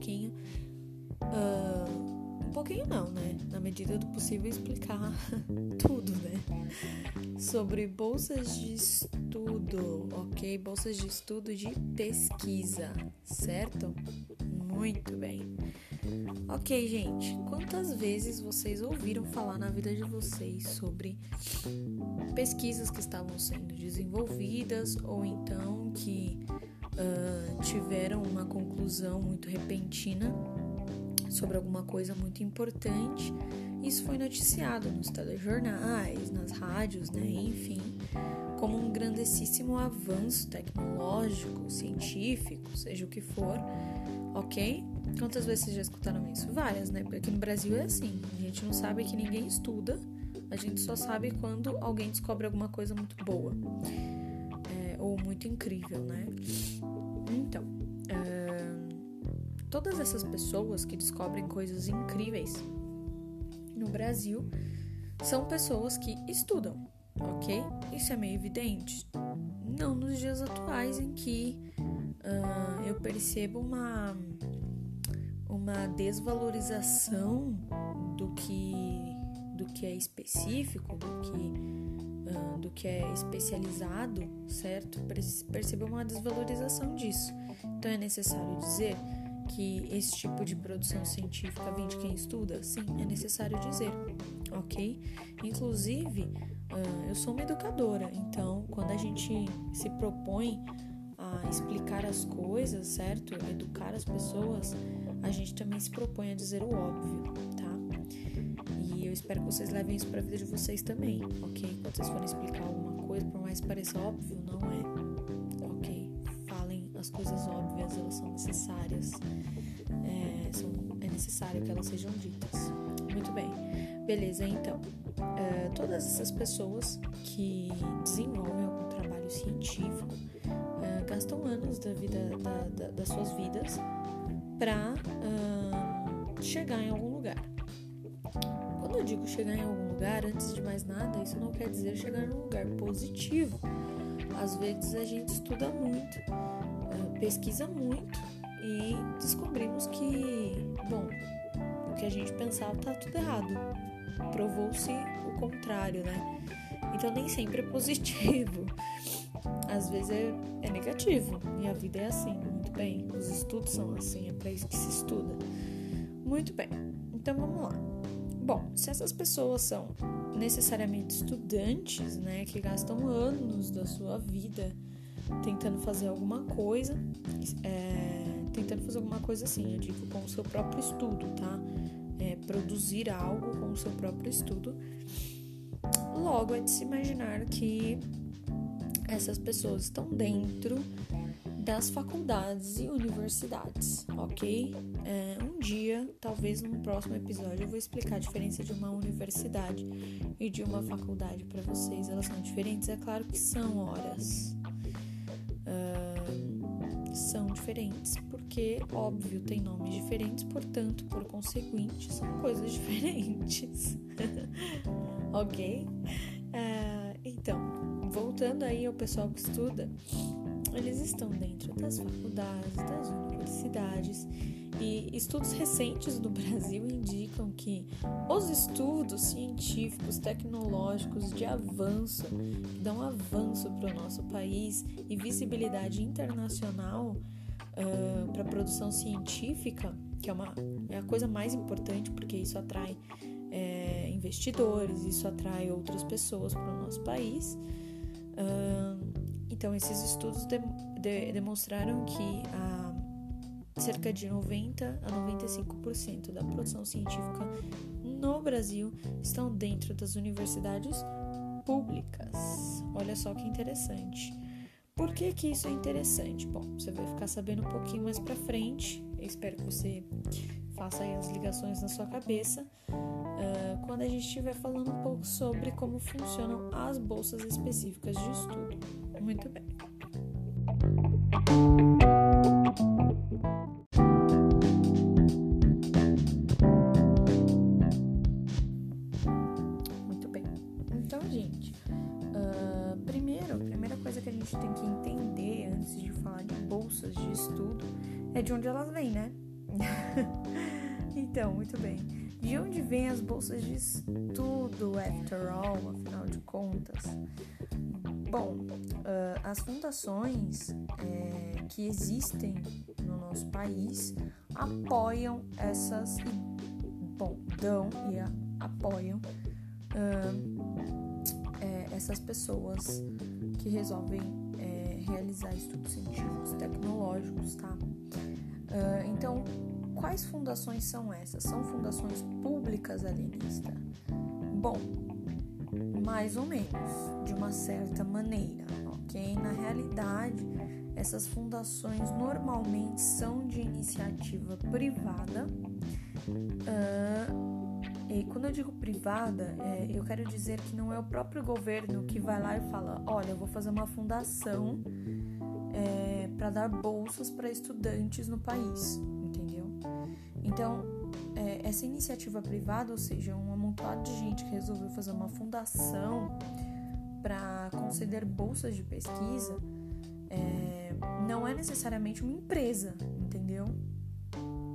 pouquinho. Uh, um pouquinho não, né? Na medida do possível explicar tudo, né? Sobre bolsas de estudo, ok? Bolsas de estudo de pesquisa, certo? Muito bem. Ok, gente, quantas vezes vocês ouviram falar na vida de vocês sobre pesquisas que estavam sendo desenvolvidas ou então que uh, tiveram uma conclusão muito repentina sobre alguma coisa muito importante? Isso foi noticiado nos telejornais, nas rádios, né? Enfim, como um grandíssimo avanço tecnológico, científico, seja o que for, ok? Quantas vezes vocês já escutaram isso? Várias, né? Porque aqui no Brasil é assim: a gente não sabe que ninguém estuda, a gente só sabe quando alguém descobre alguma coisa muito boa ou muito incrível, né? Então, é, todas essas pessoas que descobrem coisas incríveis no Brasil são pessoas que estudam, ok? Isso é meio evidente. Não nos dias atuais em que uh, eu percebo uma uma desvalorização do que do que é específico, do que uh, do que é especializado, certo? Percebeu uma desvalorização disso. Então é necessário dizer que esse tipo de produção científica vem de quem estuda? Sim, é necessário dizer, ok? Inclusive, uh, eu sou uma educadora, então quando a gente se propõe a explicar as coisas, certo? Educar as pessoas, a gente também se propõe a dizer o óbvio, espero que vocês levem isso para a vida de vocês também, ok? Quando vocês forem explicar alguma coisa, por mais que pareça óbvio, não é, ok? Falem as coisas óbvias, elas são necessárias, é, são, é necessário que elas sejam ditas. Muito bem, beleza, então. É, todas essas pessoas que desenvolvem algum trabalho científico é, gastam anos da vida, da, da, das suas vidas para chegar em algum digo chegar em algum lugar, antes de mais nada, isso não quer dizer chegar em um lugar positivo. Às vezes a gente estuda muito, uh, pesquisa muito e descobrimos que, bom, o que a gente pensava tá tudo errado. Provou-se o contrário, né? Então nem sempre é positivo. Às vezes é, é negativo. E a vida é assim muito bem. Os estudos são assim, é para isso que se estuda. Muito bem, então vamos lá. Bom, se essas pessoas são necessariamente estudantes, né, que gastam anos da sua vida tentando fazer alguma coisa, é, tentando fazer alguma coisa assim, eu digo com o seu próprio estudo, tá? É, produzir algo com o seu próprio estudo. Logo é de se imaginar que essas pessoas estão dentro das faculdades e universidades, ok? É, um dia, talvez num próximo episódio, eu vou explicar a diferença de uma universidade e de uma faculdade para vocês. Elas são diferentes? É claro que são horas. São diferentes, porque, óbvio, tem nomes diferentes, portanto, por conseguinte, são coisas diferentes. ok? Uh, então, voltando aí ao pessoal que estuda, eles estão dentro das faculdades, das universidades e estudos recentes do Brasil indicam que os estudos científicos, tecnológicos de avanço, que dão avanço para o nosso país e visibilidade internacional uh, para a produção científica, que é, uma, é a coisa mais importante porque isso atrai é, investidores, isso atrai outras pessoas para o nosso país. Uh, então, esses estudos de, de, demonstraram que a, cerca de 90 a 95% da produção científica no Brasil estão dentro das universidades públicas. Olha só que interessante. Por que, que isso é interessante? Bom, você vai ficar sabendo um pouquinho mais para frente. Eu espero que você faça aí as ligações na sua cabeça uh, quando a gente estiver falando um pouco sobre como funcionam as bolsas específicas de estudo. Muito bem. Muito bem. Então, gente, uh, primeiro, a primeira coisa que a gente tem que entender antes de falar de bolsas de estudo é de onde elas vêm, né? então, muito bem. De onde vêm as bolsas de estudo, after all, afinal de contas? Bom, uh, as fundações é, que existem no nosso país apoiam essas. Bom, dão e a, apoiam uh, é, essas pessoas que resolvem é, realizar estudos científicos tecnológicos, tá? Uh, então, quais fundações são essas? São fundações públicas alienista? Bom, mais ou menos, de uma certa maneira, ok? Na realidade, essas fundações normalmente são de iniciativa privada. Uh, e quando eu digo privada, é, eu quero dizer que não é o próprio governo que vai lá e fala: olha, eu vou fazer uma fundação é, para dar bolsas para estudantes no país, entendeu? Então, é, essa iniciativa privada, ou seja, um amontoado de gente que resolveu fazer uma fundação para conceder bolsas de pesquisa, é, não é necessariamente uma empresa, entendeu?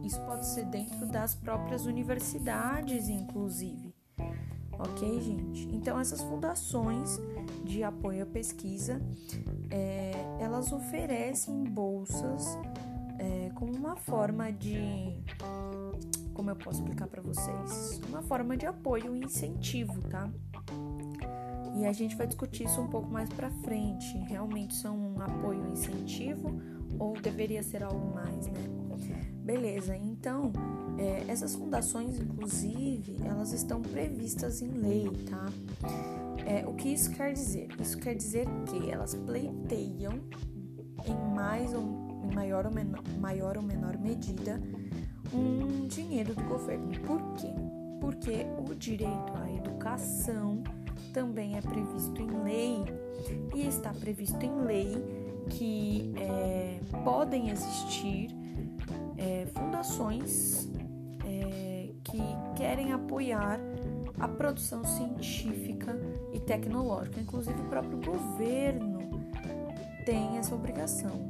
Isso pode ser dentro das próprias universidades, inclusive. Ok, gente? Então, essas fundações de apoio à pesquisa, é, elas oferecem bolsas como uma forma de. Como eu posso explicar para vocês? Uma forma de apoio e incentivo, tá? E a gente vai discutir isso um pouco mais para frente. Realmente são um apoio e incentivo ou deveria ser algo mais, né? Beleza, então é, essas fundações, inclusive, elas estão previstas em lei, tá? É, o que isso quer dizer? Isso quer dizer que elas pleiteiam em mais ou em maior ou menor, maior ou menor medida um dinheiro do governo. Por quê? Porque o direito à educação também é previsto em lei e está previsto em lei que é, podem existir é, fundações é, que querem apoiar a produção científica e tecnológica. Inclusive, o próprio governo tem essa obrigação,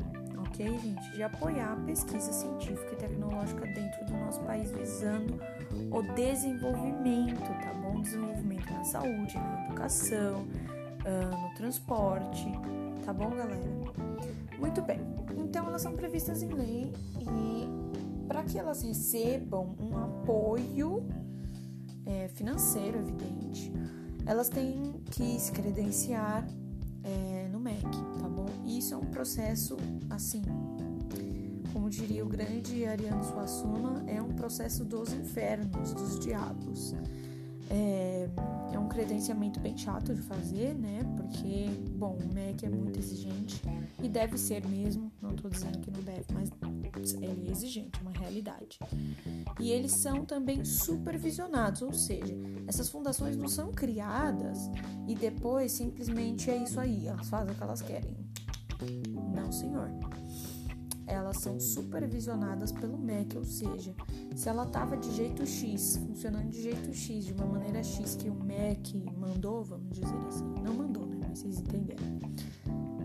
ok, gente, de apoiar a pesquisa científica e tecnológica dentro do nosso país, visando o desenvolvimento, tá bom? Desenvolvimento na saúde, na educação, uh, no transporte, tá bom, galera? Muito bem. Então, elas são previstas em lei e para que elas recebam um apoio é, financeiro, evidente, elas têm que se credenciar é, no MEC, tá bom? Isso é um processo assim, como diria o grande Ariano Suassuna, é um processo dos infernos, dos diabos. É, é um credenciamento bem chato de fazer, né? Porque, bom, o MEC é muito exigente e deve ser mesmo, não estou dizendo que não deve, mas ele é exigente, é uma realidade. E eles são também supervisionados, ou seja, essas fundações não são criadas e depois simplesmente é isso aí, elas fazem o que elas querem. Não, senhor elas são supervisionadas pelo MEC, ou seja, se ela estava de jeito X, funcionando de jeito X, de uma maneira X que o MEC mandou, vamos dizer assim, não mandou, né? Mas vocês entenderam.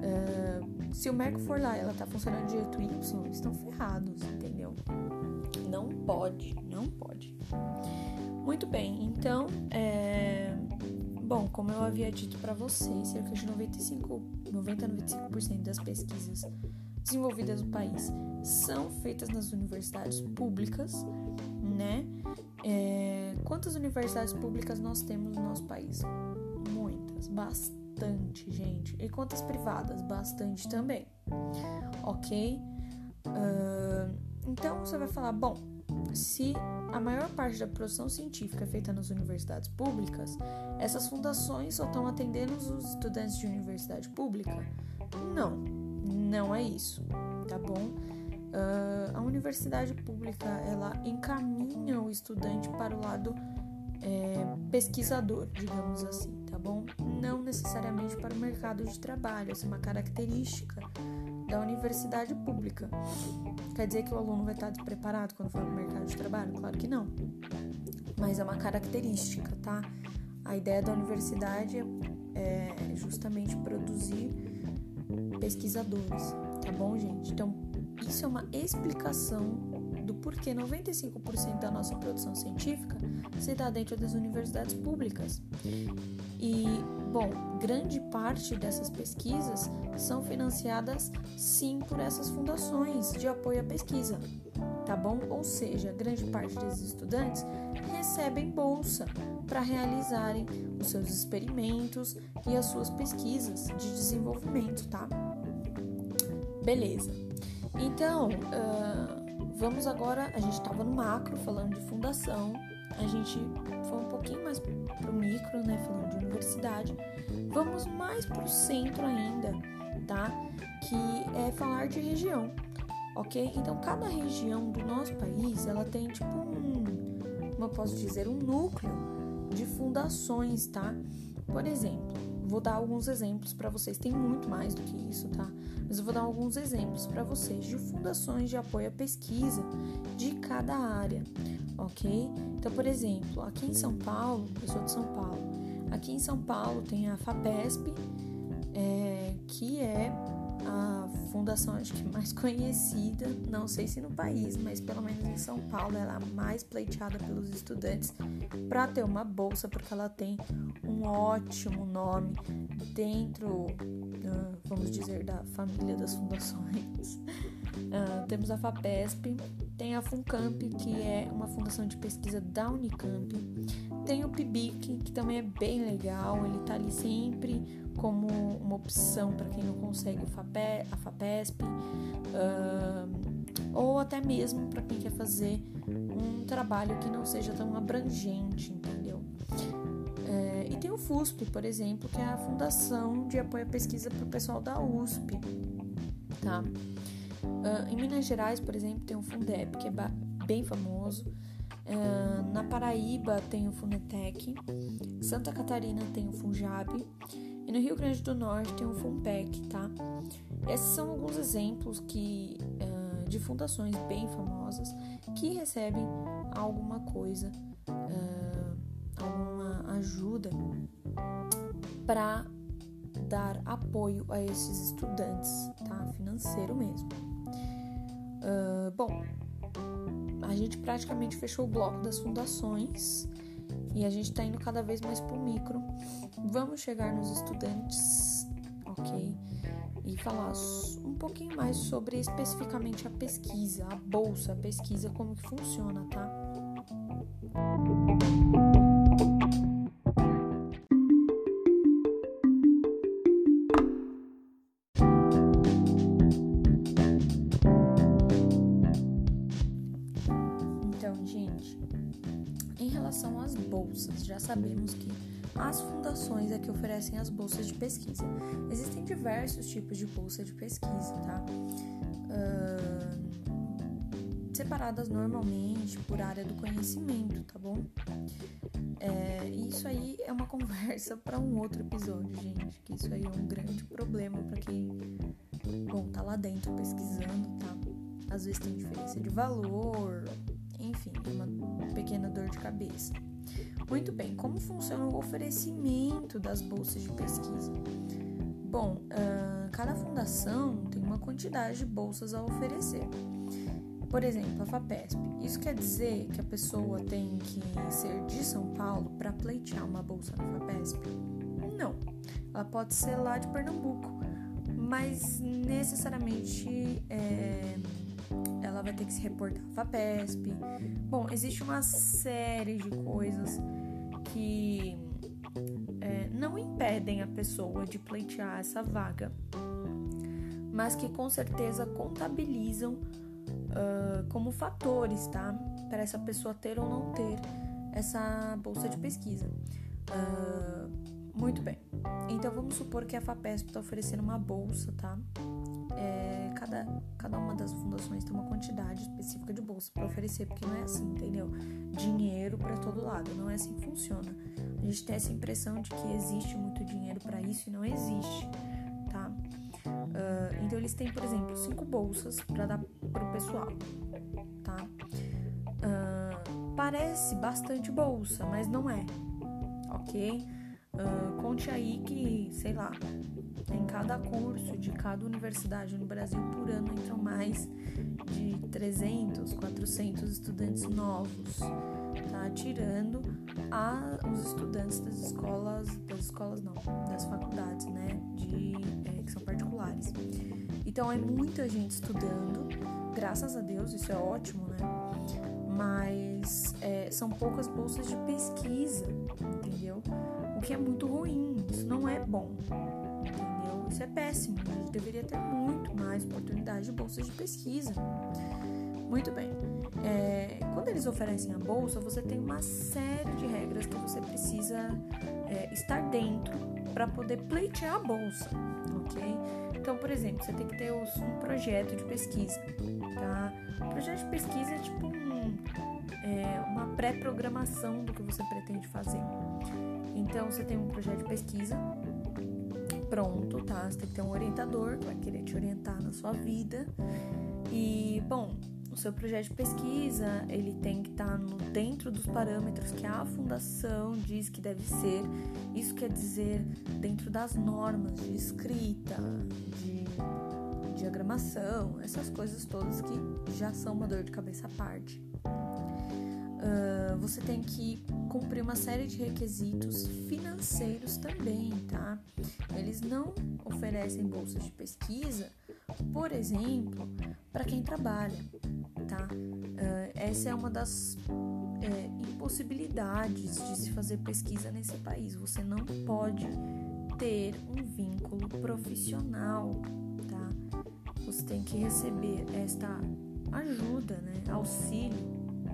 Uh, se o MEC for lá e ela está funcionando de jeito Y, eles estão ferrados, entendeu? Não pode, não pode. Muito bem, então, é... bom, como eu havia dito para vocês, cerca de 95, 90 a 95% das pesquisas desenvolvidas no país são feitas nas universidades públicas, né? É, quantas universidades públicas nós temos no nosso país? Muitas, bastante, gente. E quantas privadas? Bastante também, ok? Uh, então você vai falar, bom, se a maior parte da produção científica é feita nas universidades públicas, essas fundações só estão atendendo os estudantes de universidade pública? Não, não é isso, tá bom? Uh, a universidade pública ela encaminha o estudante para o lado é, pesquisador, digamos assim, tá bom? Não necessariamente para o mercado de trabalho, essa é uma característica da universidade pública. Quer dizer que o aluno vai estar despreparado quando for para o mercado de trabalho? Claro que não. Mas é uma característica, tá? A ideia da universidade é justamente produzir pesquisadores, tá bom, gente? Então, isso é uma explicação do porquê 95% da nossa produção científica se dá dentro das universidades públicas. E, bom, grande parte dessas pesquisas são financiadas sim por essas fundações de apoio à pesquisa, tá bom? Ou seja, grande parte desses estudantes recebem bolsa para realizarem os seus experimentos e as suas pesquisas de desenvolvimento, tá? Beleza. Então, uh, vamos agora. A gente estava no macro falando de fundação, a gente foi um pouquinho mais pro micro, né? Falando de universidade. Vamos mais pro centro ainda, tá? Que é falar de região, ok? Então, cada região do nosso país, ela tem tipo um, como eu posso dizer, um núcleo de fundações, tá? Por exemplo, vou dar alguns exemplos para vocês. Tem muito mais do que isso, tá? Vou dar alguns exemplos para vocês de fundações de apoio à pesquisa de cada área, ok? Então, por exemplo, aqui em São Paulo, eu sou de São Paulo, aqui em São Paulo tem a FAPESP, é, que é a fundação acho que mais conhecida, não sei se no país, mas pelo menos em São Paulo ela é a mais pleiteada pelos estudantes para ter uma bolsa, porque ela tem um ótimo nome dentro, ah, vamos dizer, da família das fundações. Uh, temos a FAPESP, tem a FUNCAMP, que é uma fundação de pesquisa da Unicamp, tem o PIBIC, que também é bem legal, ele está ali sempre como uma opção para quem não consegue a FAPESP, uh, ou até mesmo para quem quer fazer um trabalho que não seja tão abrangente, entendeu? É, e tem o FUSP, por exemplo, que é a Fundação de Apoio à Pesquisa para o pessoal da USP, tá? Uh, em Minas Gerais, por exemplo, tem o Fundeb, que é bem famoso. Uh, na Paraíba tem o Funetec, Santa Catarina tem o Funjab e no Rio Grande do Norte tem o FUNPEC, tá? Esses são alguns exemplos que, uh, de fundações bem famosas que recebem alguma coisa, uh, alguma ajuda para dar apoio a esses estudantes, tá? Financeiro mesmo. Uh, bom, a gente praticamente fechou o bloco das fundações e a gente está indo cada vez mais para o micro. Vamos chegar nos estudantes, ok? E falar um pouquinho mais sobre especificamente a pesquisa, a bolsa, a pesquisa, como que funciona, tá? Que oferecem as bolsas de pesquisa. Existem diversos tipos de bolsa de pesquisa, tá? Uh, separadas normalmente por área do conhecimento, tá bom? É, isso aí é uma conversa para um outro episódio, gente. Que isso aí é um grande problema para quem, bom, tá lá dentro pesquisando, tá? Às vezes tem diferença de valor, enfim, é uma pequena dor de cabeça. Muito bem, como funciona o oferecimento das bolsas de pesquisa? Bom, uh, cada fundação tem uma quantidade de bolsas a oferecer. Por exemplo, a FAPESP. Isso quer dizer que a pessoa tem que ser de São Paulo para pleitear uma bolsa na FAPESP? Não. Ela pode ser lá de Pernambuco, mas necessariamente é, ela vai ter que se reportar à FAPESP. Bom, existe uma série de coisas que é, não impedem a pessoa de pleitear essa vaga, mas que com certeza contabilizam uh, como fatores, tá? Para essa pessoa ter ou não ter essa bolsa de pesquisa. Uh, muito bem. Então vamos supor que a FAPESP está oferecendo uma bolsa, tá? É, cada, cada uma das fundações tem uma quantidade específica de bolsa para oferecer, porque não é assim, entendeu? Dinheiro para todo lado, não é assim que funciona. A gente tem essa impressão de que existe muito dinheiro para isso e não existe, tá? Uh, então eles têm, por exemplo, cinco bolsas para dar pro pessoal, tá? Uh, parece bastante bolsa, mas não é, ok? Uh, conte aí que, sei lá, em cada curso de cada universidade no Brasil por ano entram mais de 300, 400 estudantes novos, tá? Tirando a, os estudantes das escolas, das escolas não, das faculdades, né? De, é, que são particulares. Então é muita gente estudando, graças a Deus, isso é ótimo, né? Mas é, são poucas bolsas de pesquisa, entendeu? O que é muito ruim, isso não é bom? Isso é péssimo, a gente deveria ter muito mais oportunidade de bolsas de pesquisa. Muito bem. É, quando eles oferecem a bolsa, você tem uma série de regras que você precisa é, estar dentro para poder pleitear a bolsa, ok? Então, por exemplo, você tem que ter um projeto de pesquisa, tá? O projeto de pesquisa é tipo um, é, uma pré-programação do que você pretende fazer. Então, você tem um projeto de pesquisa pronto, tá? Você tem que ter um orientador que vai querer te orientar na sua vida. E, bom, o seu projeto de pesquisa ele tem que estar tá dentro dos parâmetros que a fundação diz que deve ser. Isso quer dizer dentro das normas de escrita, de diagramação, essas coisas todas que já são uma dor de cabeça à parte. Uh, você tem que cumprir uma série de requisitos financeiros também, tá? Eles não oferecem bolsas de pesquisa, por exemplo, para quem trabalha tá? Uh, essa é uma das é, impossibilidades de se fazer pesquisa nesse país. Você não pode ter um vínculo profissional, tá? Você tem que receber esta ajuda, né? Auxílio,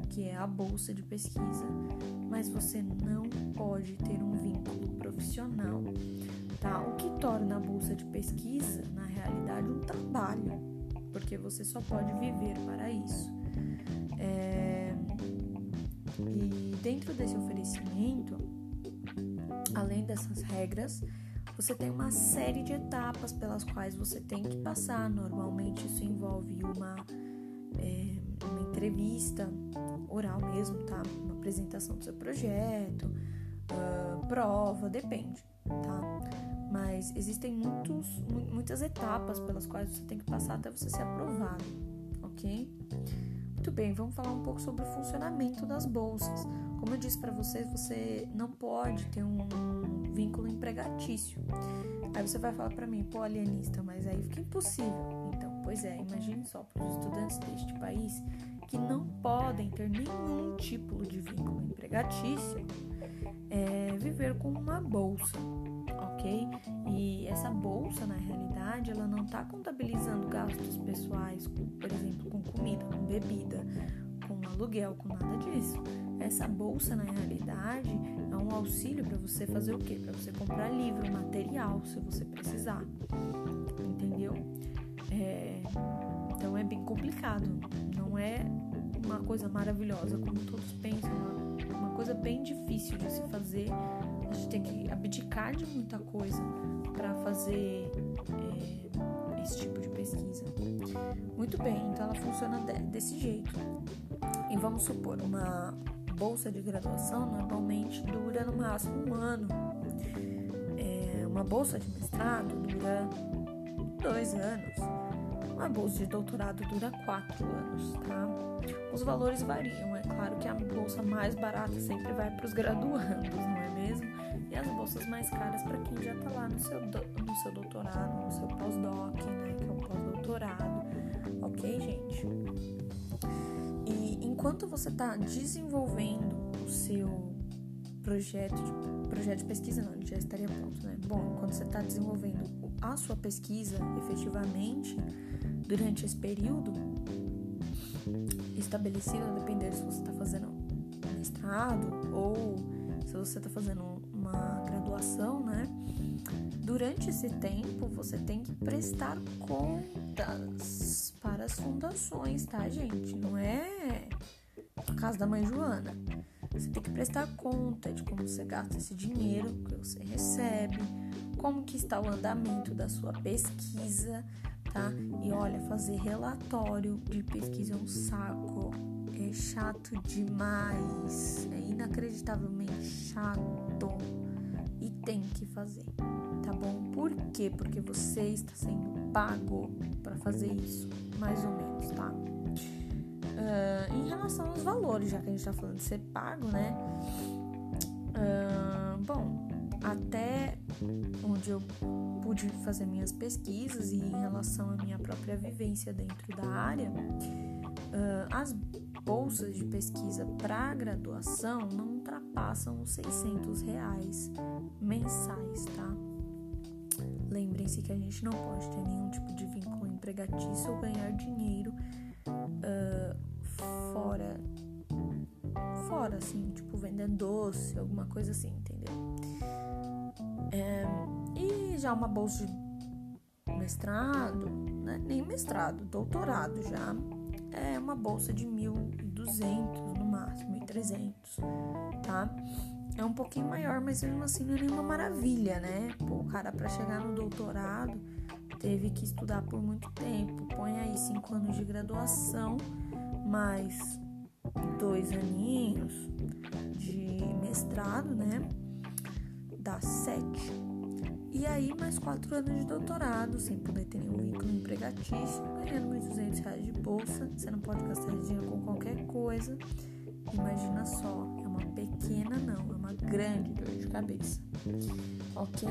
que é a bolsa de pesquisa, mas você não pode ter um vínculo profissional, tá? O que torna a bolsa de pesquisa, na realidade, um trabalho porque você só pode viver para isso. É... E dentro desse oferecimento, além dessas regras, você tem uma série de etapas pelas quais você tem que passar. Normalmente isso envolve uma, é, uma entrevista oral mesmo, tá? Uma apresentação do seu projeto, uh, prova, depende, tá? mas existem muitos, muitas etapas pelas quais você tem que passar até você ser aprovado, ok? Muito bem, vamos falar um pouco sobre o funcionamento das bolsas. Como eu disse para vocês, você não pode ter um vínculo empregatício. Aí você vai falar para mim, pô, alienista, mas aí fica impossível. Então, pois é, imagine só para os estudantes deste país que não podem ter nenhum tipo de vínculo empregatício, é, viver com uma bolsa ok? E essa bolsa, na realidade, ela não está contabilizando gastos pessoais, por exemplo, com comida, com bebida, com aluguel, com nada disso. Essa bolsa, na realidade, é um auxílio para você fazer o quê? Para você comprar livro, material, se você precisar. Entendeu? É... Então é bem complicado. Não é uma coisa maravilhosa como todos pensam. É uma coisa bem difícil de se fazer a gente tem que abdicar de muita coisa para fazer é, esse tipo de pesquisa. Muito bem, então ela funciona de, desse jeito. E vamos supor, uma bolsa de graduação normalmente dura no máximo um ano. É, uma bolsa de mestrado dura dois anos. Uma bolsa de doutorado dura quatro anos, tá? Os valores variam. É claro que a bolsa mais barata sempre vai para os graduandos, não é mesmo? E as bolsas mais caras para quem já está lá no seu, no seu doutorado, no seu pós-doc, né? Que é o pós-doutorado. Ok, gente? E enquanto você está desenvolvendo o seu projeto de, projeto de pesquisa, não, já estaria pronto, né? Bom, quando você está desenvolvendo a sua pesquisa efetivamente, durante esse período estabelecido, a depender se você está fazendo mestrado ou se você está fazendo uma graduação, né? Durante esse tempo, você tem que prestar contas para as fundações, tá, gente? Não é a casa da mãe Joana. Você tem que prestar conta de como você gasta esse dinheiro que você recebe, como que está o andamento da sua pesquisa, tá? E olha, fazer relatório de pesquisa é um saco. É chato demais. É inacreditavelmente chato. e tem que fazer, tá bom? Por quê? Porque você está sendo pago para fazer isso, mais ou menos, tá? Uh, em relação aos valores, já que a gente está falando de ser pago, né? Uh, bom, até onde eu pude fazer minhas pesquisas e em relação à minha própria vivência dentro da área, as bolsas de pesquisa para graduação não ultrapassam os 600 reais mensais, tá? Lembrem-se que a gente não pode ter nenhum tipo de vínculo empregatício ou ganhar dinheiro uh, fora, fora assim, tipo vender doce, alguma coisa assim, entendeu? É, e já uma bolsa de mestrado, né? nem mestrado, doutorado já é uma bolsa de 1.200 no máximo, 1.300, tá? É um pouquinho maior, mas mesmo assim não é nenhuma maravilha, né? Pô, o cara para chegar no doutorado teve que estudar por muito tempo. Põe aí cinco anos de graduação, mais dois aninhos de mestrado, né? Dá sete. E aí, mais quatro anos de doutorado, sem poder ter nenhum vínculo empregatício, ganhando 1.200 reais de bolsa. Você não pode gastar dinheiro com qualquer coisa. Imagina só, é uma pequena, não, é uma grande dor de cabeça. Ok?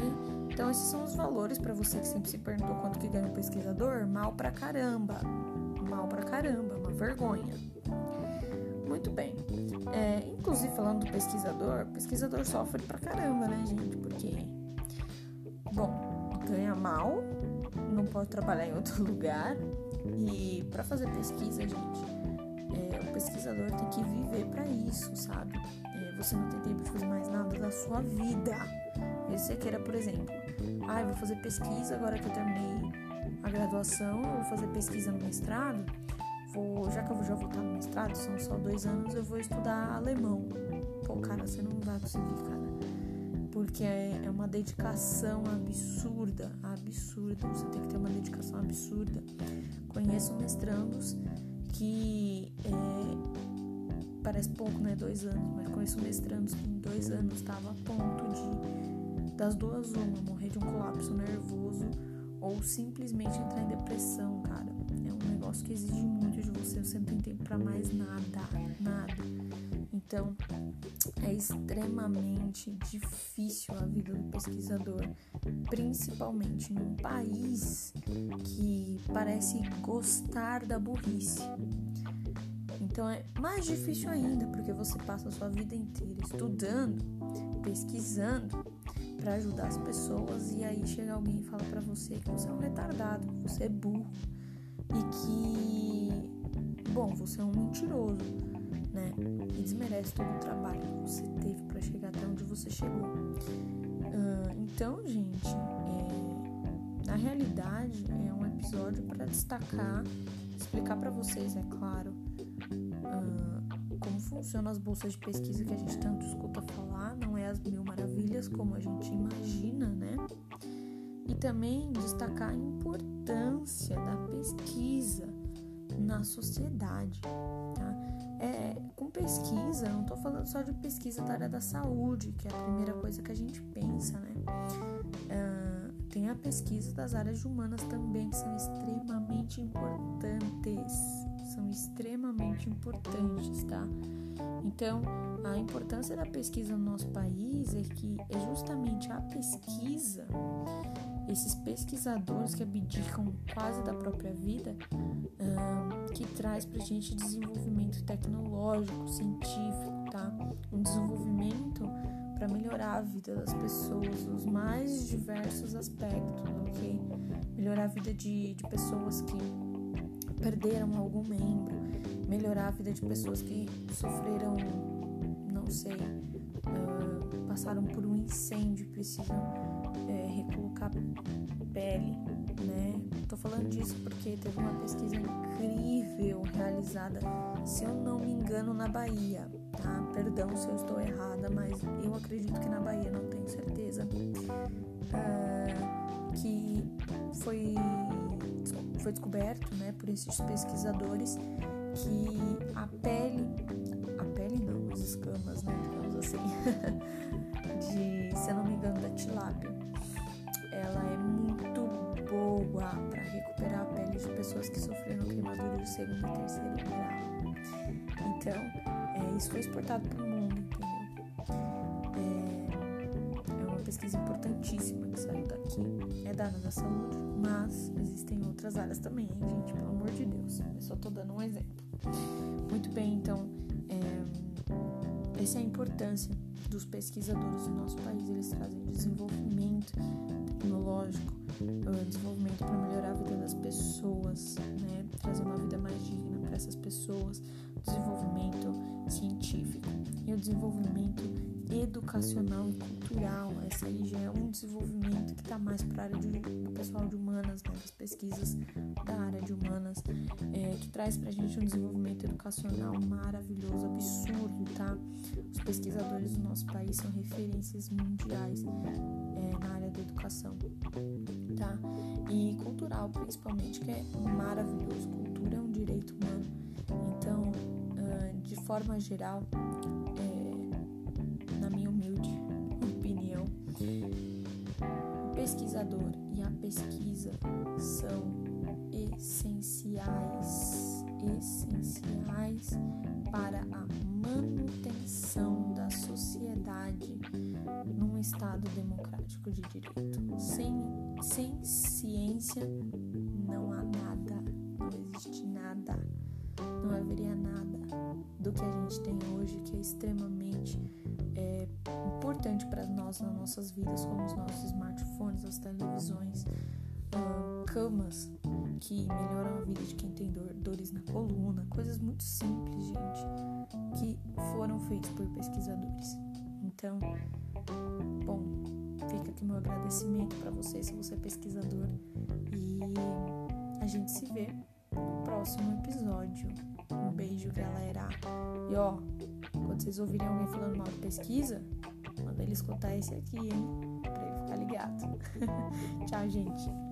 Então, esses são os valores para você que sempre se perguntou quanto que ganha um pesquisador. Mal pra caramba. Mal pra caramba, uma vergonha. Muito bem. É, inclusive, falando do pesquisador, o pesquisador sofre pra caramba, né, gente? Porque bom, ganha mal, não pode trabalhar em outro lugar e para fazer pesquisa, gente, é, o pesquisador tem que viver para isso, sabe? É, você não tem tempo de fazer mais nada da sua vida. E você queira, por exemplo, ah, eu vou fazer pesquisa agora que eu terminei a graduação, eu vou fazer pesquisa no mestrado. Vou, já que eu já vou estar no mestrado, são só dois anos, eu vou estudar alemão. Pô, cara, você não vai conseguir, cara porque é, é uma dedicação absurda, absurda. Você tem que ter uma dedicação absurda. Conheço mestrandos que é, parece pouco, né? Dois anos, mas conheço mestrandos que em dois anos estava a ponto de das duas uma morrer de um colapso nervoso ou simplesmente entrar em depressão, cara. É um negócio que exige muito de você. Você não tem tempo para mais nada, nada. Então, é extremamente difícil a vida do pesquisador, principalmente num país que parece gostar da burrice. Então é mais difícil ainda, porque você passa a sua vida inteira estudando, pesquisando para ajudar as pessoas e aí chega alguém e fala para você que você é um retardado, você é burro e que bom, você é um mentiroso né? E desmerece todo o trabalho que você teve para chegar até onde você chegou. Uh, então, gente, é, na realidade é um episódio para destacar, explicar para vocês, é claro, uh, como funcionam as bolsas de pesquisa que a gente tanto escuta falar. Não é as mil maravilhas como a gente imagina, né? E também destacar a importância da pesquisa na sociedade é, com pesquisa, não estou falando só de pesquisa da área da saúde, que é a primeira coisa que a gente pensa, né? Uh, tem a pesquisa das áreas humanas também, que são extremamente importantes. São extremamente importantes, tá? Então, a importância da pesquisa no nosso país é que é justamente a pesquisa esses pesquisadores que abdicam quase da própria vida, um, que traz para a gente desenvolvimento tecnológico, científico, tá? Um desenvolvimento para melhorar a vida das pessoas, os mais diversos aspectos, ok? Melhorar a vida de, de pessoas que perderam algum membro, melhorar a vida de pessoas que sofreram, não sei, uh, passaram por um incêndio, precisam é, recolocar pele, né? Tô falando disso porque teve uma pesquisa incrível realizada, se eu não me engano, na Bahia, tá? Perdão se eu estou errada, mas eu acredito que na Bahia, não tenho certeza. Uh, que foi, foi descoberto, né, por esses pesquisadores que a pele, a pele não, as escamas, né, digamos assim, de, se eu não me engano, da tilápia, ela é muito boa para recuperar a pele de pessoas que sofreram queimadura do segundo e terceiro grau. Então, é, isso foi exportado para o pesquisa importantíssima que saiu daqui, é da área da saúde, mas existem outras áreas também, hein, gente? Pelo amor de Deus, eu só tô dando um exemplo. Muito bem, então, é, essa é a importância dos pesquisadores do nosso país. Eles trazem desenvolvimento tecnológico, desenvolvimento para melhorar a vida das pessoas, né? trazer uma vida mais digna para essas pessoas, desenvolvimento científico e o desenvolvimento educacional e Essa aí já é um desenvolvimento que está mais para a área de, do pessoal de humanas, né, das pesquisas da área de humanas, é, que traz para a gente um desenvolvimento educacional maravilhoso, absurdo, tá? Os pesquisadores do nosso país são referências mundiais é, na área da educação, tá? E cultural, principalmente, que é maravilhoso. Cultura é um direito humano. Então, uh, de forma geral, pesquisador e a pesquisa são essenciais, essenciais para a manutenção da sociedade num Estado democrático de direito. Sem, sem ciência não há nada, não existe nada, não haveria nada do que a gente tem hoje que é extremamente é, importante para nós nas nossas vidas, como os nossos smartphones, as televisões, uh, camas que melhoram a vida de quem tem dor, dores na coluna, coisas muito simples, gente, que foram feitas por pesquisadores. Então, bom, fica aqui meu agradecimento para você se você é pesquisador e a gente se vê no próximo episódio. Um beijo, galera. E ó, quando vocês ouvirem alguém falando mal de pesquisa, manda ele escutar esse aqui, hein? Pra ele ficar ligado. Tchau, gente.